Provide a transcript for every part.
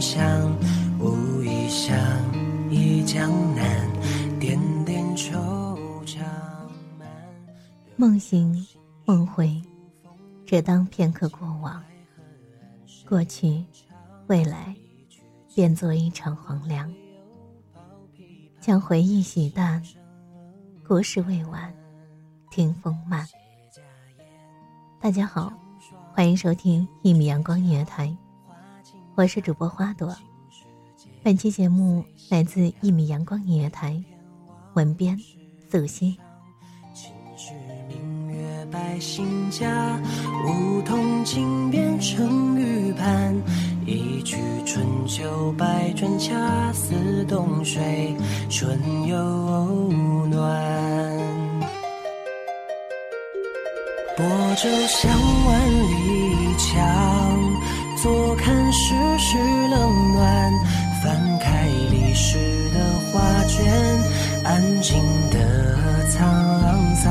香，无意想，忆江南，点点惆怅。梦醒梦回，只当片刻过往。过去，未来，变作一场黄粱。将回忆洗淡，故事未完，听风慢。大家好，欢迎收听一米阳光音乐台，我是主播花朵。本期节目来自一米阳光音乐台，文编素心。明月百姓家，梧桐径变成玉盘。一曲春秋百转，恰似冬水春又暖。泊舟向晚，坐看世事冷暖。翻开历史的画卷，安静的沧桑。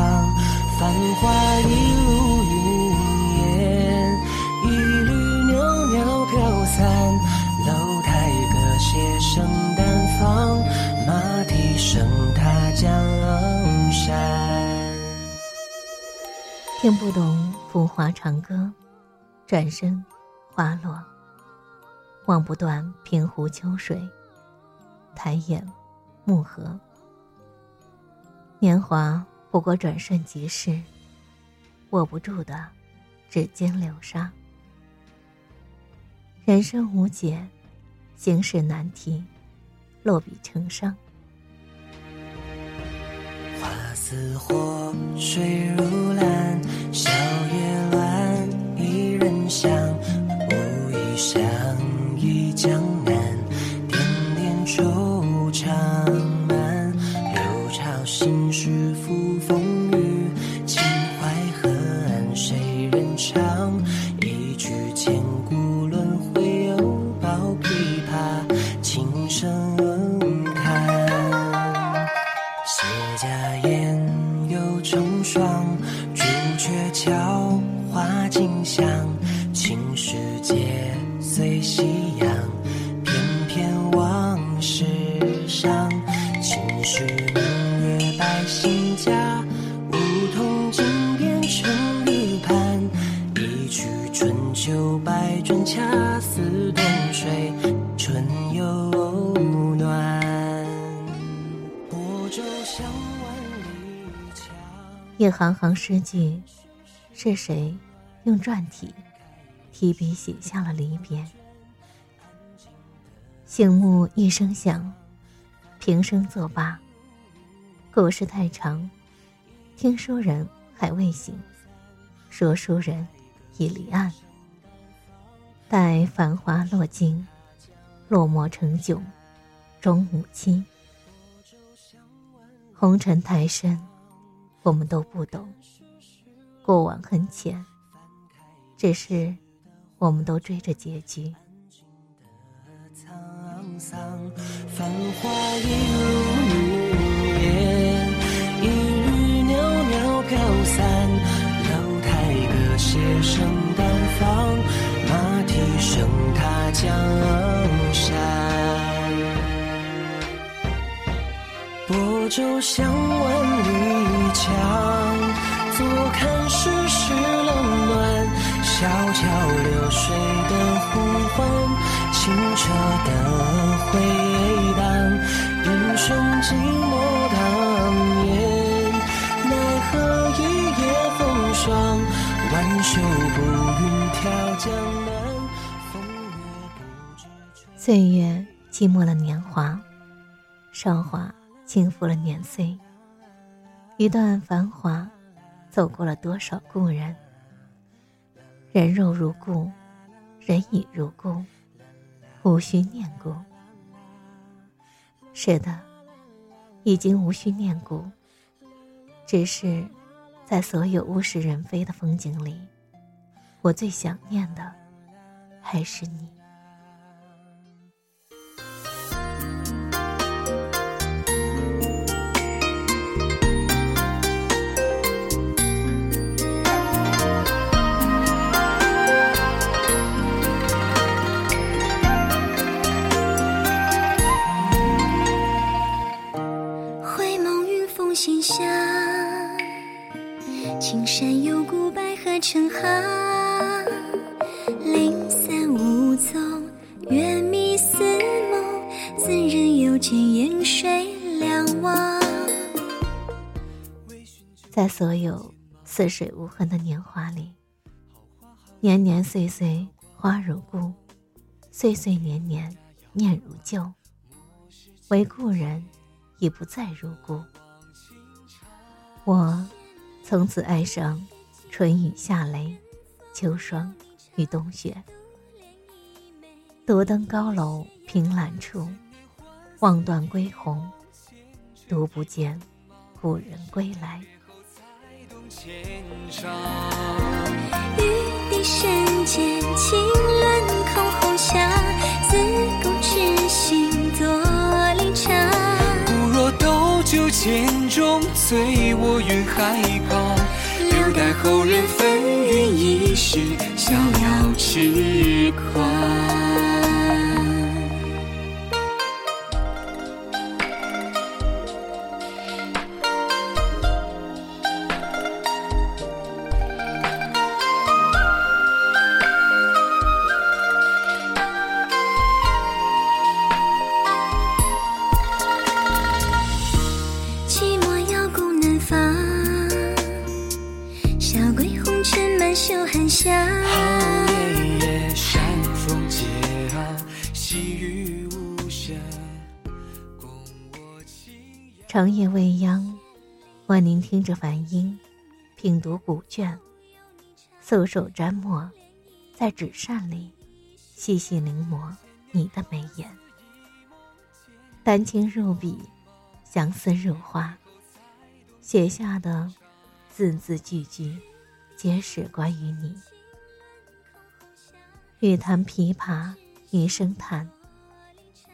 繁华一路云烟，一缕袅袅飘散。楼台歌榭声淡放，马蹄声踏江山。听不懂浮华长歌，转身花落。望不断平湖秋水，抬眼暮河。年华不过转瞬即逝，握不住的指尖流沙。人生无解，行事难题，落笔成伤。花似火，水如蓝，雀桥花径香，青石街随夕阳，翩翩往事伤。秦时明月百姓家，梧桐径变成玉盘。一曲春秋百转，恰似冬水春又暖。泊舟向万里江。一行行诗句，是谁用篆体提笔写下了离别？醒目一声响，平生作罢。故事太长，听书人还未醒，说书人已离岸。待繁华落尽，落寞成囧，终无期。红尘太深，我们都不懂。过往很浅，只是我们都追着结局。繁华一如云烟，一缕袅袅飘散。楼台歌榭声淡放，马蹄声踏江山。泊舟向万里回荡，英雄寂寞当年，奈何一夜风霜。挽袖步云跳江南，风月不知岁月寂寞了年华，韶华轻抚了年岁。一段繁华，走过了多少故人？人肉如故，人已如故。无需念故，是的，已经无需念故。只是，在所有物是人非的风景里，我最想念的，还是你。在所有似水无痕的年华里，年年岁岁花如故，岁岁年年念如旧。唯故人已不再如故，我从此爱上。春雨夏雷，秋霜与冬雪。独登高楼凭栏处，望断归鸿，独不见故人归来。玉笛深间，轻轮空红霞，自古痴心多离茶。不若斗酒千中，醉卧云海旁。待后人纷纭一世，逍遥痴狂。长夜未央，我聆听着梵音，品读古卷，素手沾墨，在纸扇里细细临摹你的眉眼。丹青入笔，相思入画，写下的字字句句，皆是关于你。欲弹琵琶，一声叹。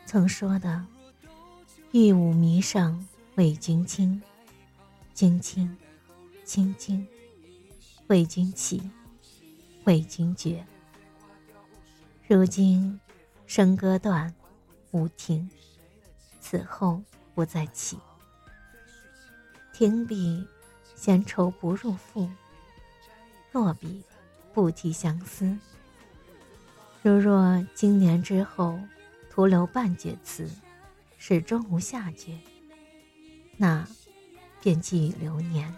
曾说的，玉舞霓裳为君倾，君倾，倾倾，为君起，为君绝。如今笙歌断，无停，此后不再起。停笔，闲愁不入腹；落笔，不提相思。如若经年之后，徒留半阙词，始终无下阙，那便寄予流年。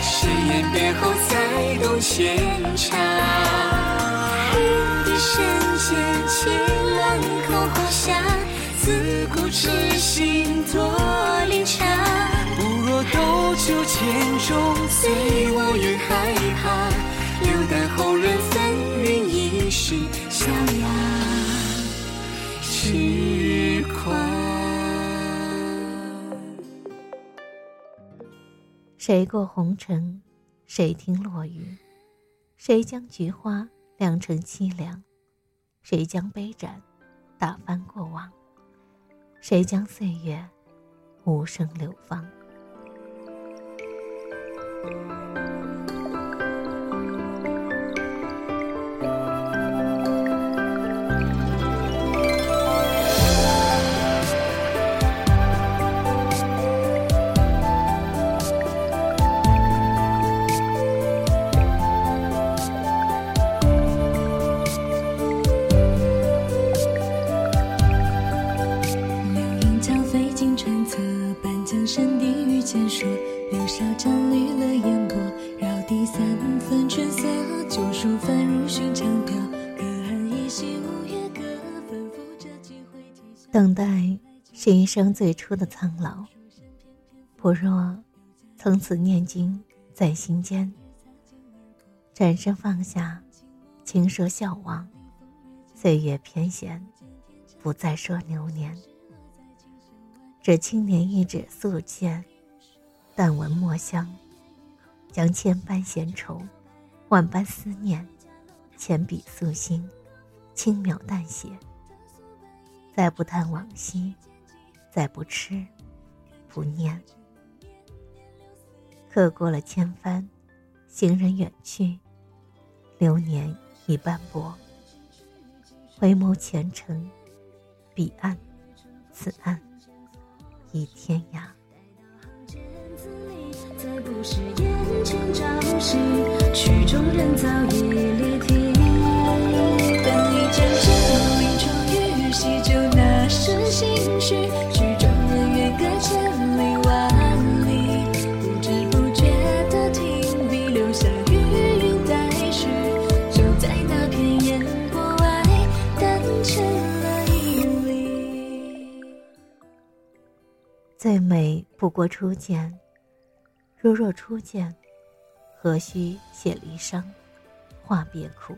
谁言别后才懂牵肠？玉笛深间，轻乱空红霞，自古。痴心多恋长。不若斗酒千钟，随我愿害怕，谁过红尘，谁听落雨？谁将菊花酿成凄凉？谁将杯盏打翻过往？谁将岁月无声流放？等待是一生最初的苍老。不若从此念经在心间，转身放下，轻说笑忘，岁月偏闲，不再说流年。这青年一纸素笺，但闻墨香，将千般闲愁，万般思念，浅笔素心，轻描淡写。再不叹往昔，再不痴，不念。刻过了千帆，行人远去，流年已斑驳。回眸前程，彼岸，此岸，已天涯。再不是眼前朝夕，曲中人早已过初见，如若初见，何须写离殇，话别苦。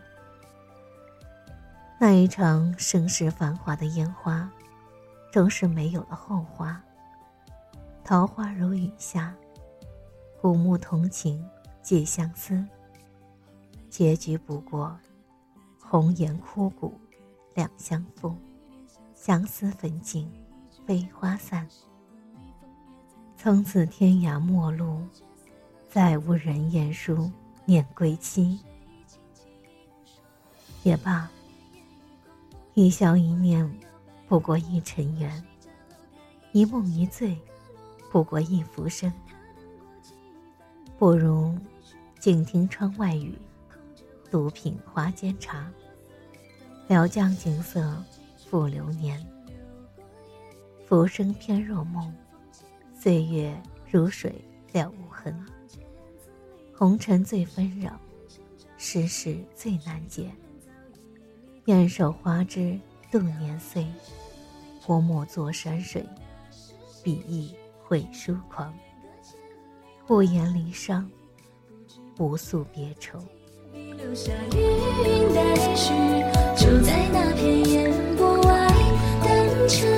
那一场盛世繁华的烟花，终是没有了后花。桃花如雨下，古木同情寄相思。结局不过，红颜枯骨两相负，相思焚尽飞花散。从此天涯陌路，再无人言书念归期。也罢，一笑一念，不过一尘缘；一梦一醉，不过一浮生。不如静听窗外雨，独品花间茶，聊将景色付流年。浮生偏若梦。岁月如水了无痕，红尘最纷扰，世事最难解。燕守花枝度年岁，泼墨作山水，笔意绘疏狂。不言离殇，不诉别愁。留下余韵待续，就在那片烟波外，淡成。